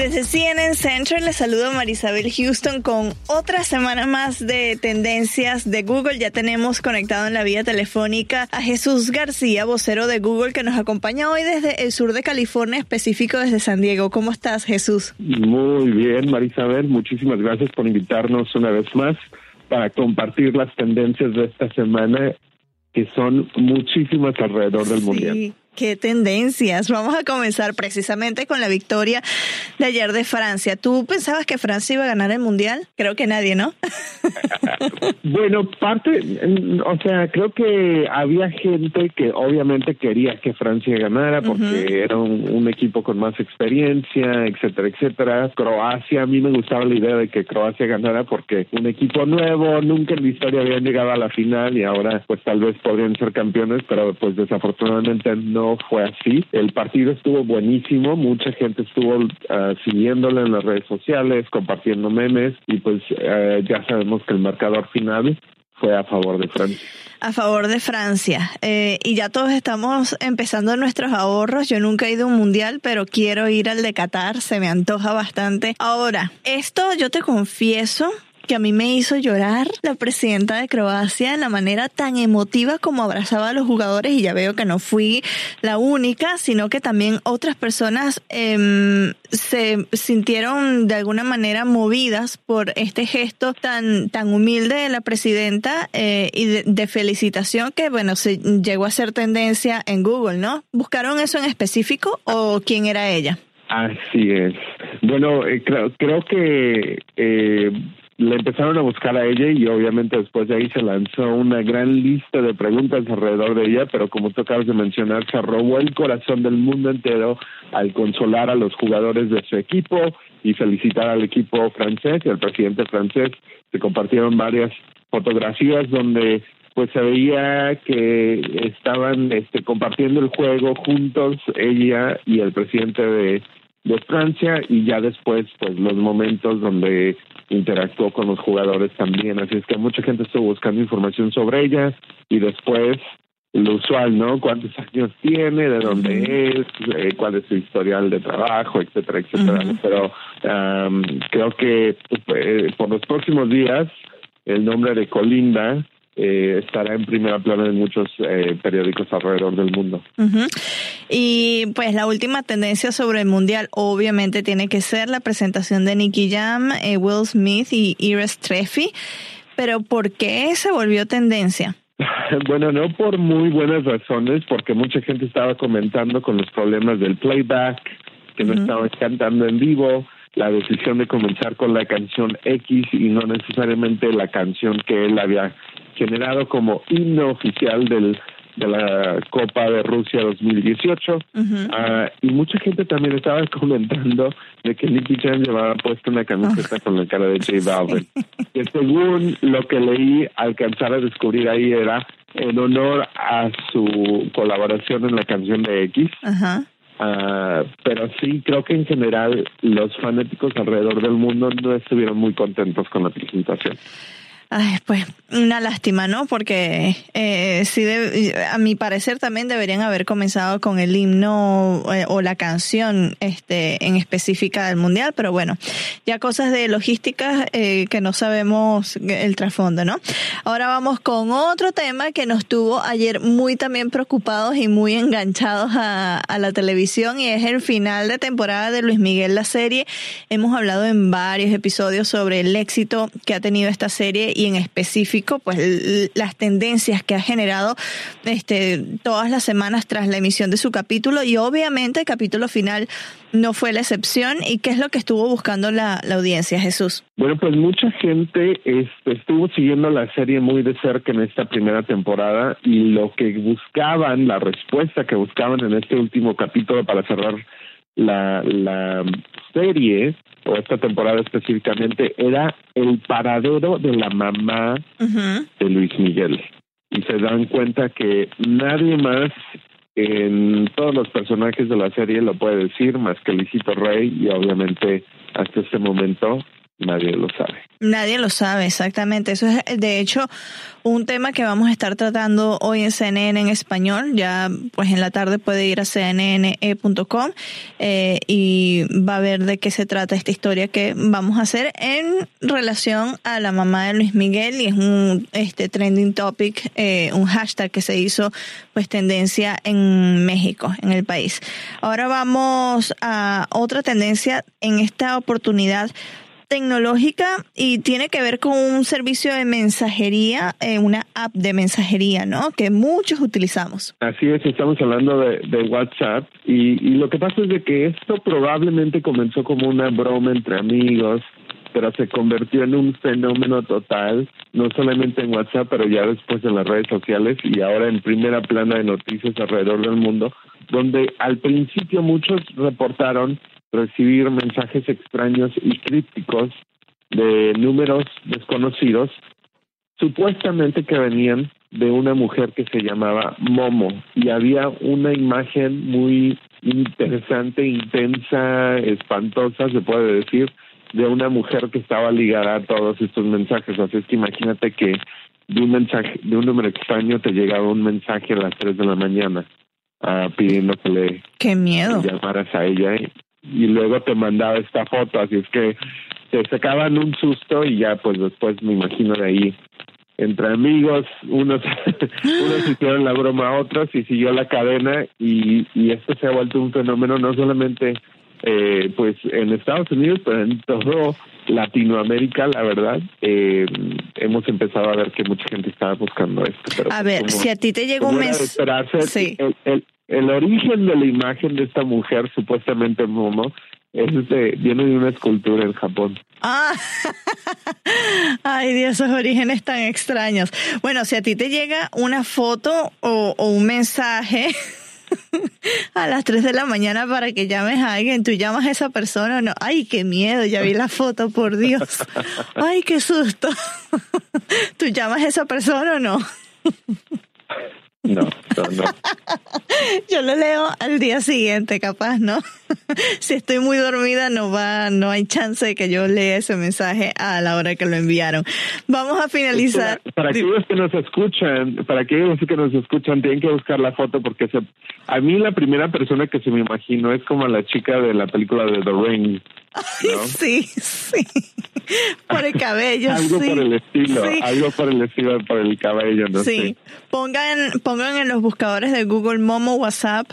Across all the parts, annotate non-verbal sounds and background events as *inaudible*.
Desde CNN Central les saludo Marisabel Houston con otra semana más de tendencias de Google. Ya tenemos conectado en la vía telefónica a Jesús García, vocero de Google, que nos acompaña hoy desde el sur de California, específico desde San Diego. ¿Cómo estás, Jesús? Muy bien, Marisabel. Muchísimas gracias por invitarnos una vez más para compartir las tendencias de esta semana, que son muchísimas alrededor del mundo. Qué tendencias. Vamos a comenzar precisamente con la victoria de ayer de Francia. ¿Tú pensabas que Francia iba a ganar el Mundial? Creo que nadie, ¿no? *laughs* bueno, parte, o sea, creo que había gente que obviamente quería que Francia ganara porque era un, equipo con más experiencia, etcétera, etcétera. Croacia, a mí me gustaba la idea de que Croacia ganara porque un equipo nuevo, nunca en la historia habían llegado a la final y ahora pues tal vez podrían ser campeones, pero pues desafortunadamente no no fue así. El partido estuvo buenísimo, mucha gente estuvo uh, siguiéndolo en las redes sociales, compartiendo memes y pues uh, ya sabemos que el marcador final fue a favor de Francia. A favor de Francia. Eh, y ya todos estamos empezando nuestros ahorros. Yo nunca he ido a un mundial, pero quiero ir al de Qatar. Se me antoja bastante. Ahora, esto yo te confieso que a mí me hizo llorar la presidenta de Croacia en la manera tan emotiva como abrazaba a los jugadores y ya veo que no fui la única, sino que también otras personas em, se sintieron de alguna manera movidas por este gesto tan, tan humilde de la presidenta eh, y de, felicitación que, bueno, se llegó a ser tendencia en Google, ¿no? ¿Buscaron eso en específico o quién era ella? Así es. Bueno, eh, creo, creo que eh, le empezaron a buscar a ella y obviamente después de ahí se lanzó una gran lista de preguntas alrededor de ella, pero como tú acabas de mencionar, se robó el corazón del mundo entero al consolar a los jugadores de su equipo y felicitar al equipo francés y al presidente francés. Se compartieron varias fotografías donde pues se veía que estaban este, compartiendo el juego juntos ella y el presidente de de Francia y ya después pues los momentos donde interactuó con los jugadores también. Así es que mucha gente estuvo buscando información sobre ella y después lo usual no cuántos años tiene de dónde es eh, cuál es su historial de trabajo etcétera etcétera pero creo que eh, por los próximos días el nombre de Colinda eh, estará en primera plana en muchos eh, periódicos alrededor del mundo. Y pues la última tendencia sobre el mundial obviamente tiene que ser la presentación de Nicky Jam, eh, Will Smith y Iris Treffy. Pero ¿por qué se volvió tendencia? *laughs* Bueno, no por muy buenas razones, porque mucha gente estaba comentando con los problemas del playback, que no estaban cantando en vivo, la decisión de comenzar con la canción X y no necesariamente la canción que él había generado como himno oficial del de la Copa de Rusia 2018 ah, y mucha gente también estaba *laughs* comentando de que Nicky Jam llevaba puesta una camiseta con la cara de J Balvin que según lo que leí alcanzar a descubrir ahí era en honor a su colaboración en la canción de X. Ah, pero sí creo que en general los fanáticos alrededor del mundo no estuvieron muy contentos con la presentación. Ay, pues una lástima, ¿no? Porque eh, sí, a mi parecer también deberían haber comenzado con el himno eh, o la canción este, en específica del mundial, pero bueno, ya cosas de logística eh, que no sabemos el trasfondo, ¿no? Ahora vamos con otro tema que nos tuvo ayer muy también preocupados y muy enganchados a, a la televisión y es el final de temporada de Luis Miguel la serie. Hemos hablado en varios episodios sobre el éxito que ha tenido esta serie y en específico, pues las tendencias que ha generado este, todas las semanas tras la emisión de su capítulo y obviamente el capítulo final no fue la excepción. ¿Y qué es lo que estuvo buscando la, audiencia, Jesús? Bueno, pues mucha gente estuvo siguiendo la serie muy de cerca en esta primera temporada y lo que buscaban, la respuesta que buscaban en este último capítulo para cerrar la, la serie o esta temporada específicamente era el paradero de la mamá de Luis Miguel. Y se dan cuenta que nadie más en todos los personajes de la serie lo puede decir más que Luisito Rey y obviamente hasta este momento nadie lo sabe. Nadie lo sabe, exactamente. Eso es, de hecho, un tema que vamos a estar tratando hoy en CNN en español. Ya, pues en la tarde puede ir a cnne.com eh, y va a ver de qué se trata esta historia que vamos a hacer en relación a la mamá de Luis Miguel y es un este trending topic, eh, un hashtag que se hizo pues tendencia en México, en el país. Ahora vamos a otra tendencia en esta oportunidad tecnológica y tiene que ver con un servicio de mensajería, eh, una app de mensajería, ¿no? Que muchos utilizamos. Así es, estamos hablando de, WhatsApp y, lo que pasa es de que esto probablemente comenzó como una broma entre amigos, pero se convirtió en un fenómeno total, no solamente en WhatsApp, pero ya después en las redes sociales y ahora en primera plana de noticias alrededor del mundo, donde al principio muchos reportaron recibir mensajes extraños y crípticos de números desconocidos, supuestamente que venían de una mujer que se llamaba Momo y había una imagen muy interesante, intensa, espantosa, se puede decir, de una mujer que estaba ligada a todos estos mensajes. Así es que imagínate que de un mensaje, de un número extraño te llegaba un mensaje a las 3 de la mañana uh, pidiendo que le Qué miedo. llamaras a ella y luego te mandaba esta foto, así es que se sacaban un susto y ya pues después me imagino de ahí entre amigos, unos, *laughs* unos hicieron la broma a otros y siguió la cadena y, y esto se ha vuelto un fenómeno no solamente eh, pues en Estados Unidos, pero en todo Latinoamérica, la verdad, eh, hemos empezado a ver que mucha gente estaba buscando esto. a ver, si a ti te llegó un mensaje... Sí. el, el origen de la imagen de esta mujer, supuestamente Momo, es este, viene de una escultura en Japón. Ah, *laughs* ay Dios, esos orígenes tan extraños. Bueno, si a ti te llega una foto o, un mensaje *laughs* a las 3 de la mañana para que llames a alguien, tú llamas a esa persona o no. Ay, qué miedo, ya vi la foto, por Dios. *laughs* Ay, qué susto. ¿Tú llamas a esa persona o no? No, no, *laughs* Yo lo leo al día siguiente, capaz, ¿no? *laughs* si estoy muy dormida, no va, no hay chance de que yo lea ese mensaje a la hora que lo enviaron. Vamos a finalizar. Para, aquellos que nos escuchan, para aquellos que nos escuchan, tienen que buscar la foto porque se, a mí la primera persona que se me imagino es como la chica de la película de The Ring. *laughs* sí, sí. Por el cabello, *laughs* algo por el estilo, algo por el estilo, por el cabello, no sí. Pongan, pongan en los buscadores de Google Momo WhatsApp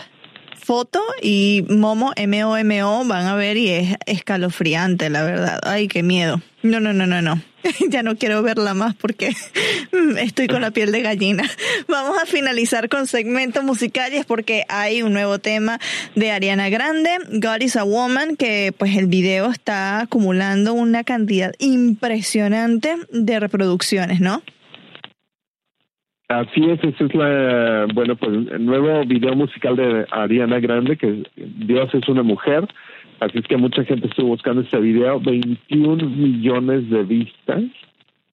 foto y Momo, M-O-M-O, van a ver y es escalofriante, la verdad. Ay, qué miedo. No, no, no, no, no. *laughs* ya no quiero verla más porque *laughs* estoy con la piel de gallina. *laughs* Vamos a finalizar con segmentos musicales porque hay un nuevo tema de Ariana Grande, God is a Woman, que pues el video está acumulando una cantidad impresionante de reproducciones, ¿no? Así es, ese es la, bueno, pues el nuevo video musical de Ariana Grande, que Dios es una mujer, así es que mucha gente estuvo buscando este video, 21 millones de vistas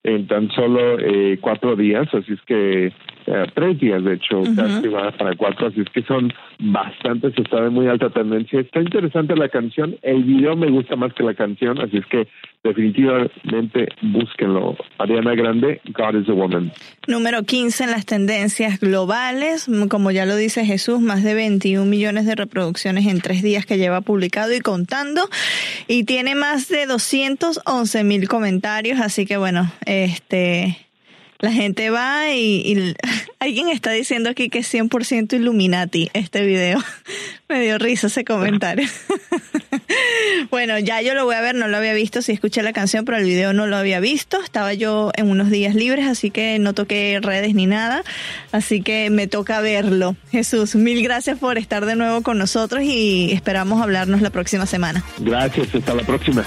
en tan solo eh, cuatro días, así es que eh, tres días, de hecho, casi va para cuatro, así es que son bastantes, está de muy alta tendencia. Está interesante la canción, el video me gusta más que la canción, así es que definitivamente búsquenlo. Ariana Grande, God is a Woman. Número 15 en las tendencias globales, como ya lo dice Jesús, más de 21 millones de reproducciones en tres días que lleva publicado y contando, y tiene más de 211 mil comentarios, así que bueno, este la gente va y, Alguien está diciendo aquí que es 100% Illuminati este video. *laughs* Me dio risa ese comentario. *laughs* bueno, ya yo lo voy a ver, no lo había visto, sí escuché la canción, pero el video no lo había visto. Estaba yo en unos días libres, así que no toqué redes ni nada. Así que me toca verlo. Jesús, mil gracias por estar de nuevo con nosotros y esperamos hablarnos la próxima semana. Gracias, hasta la próxima.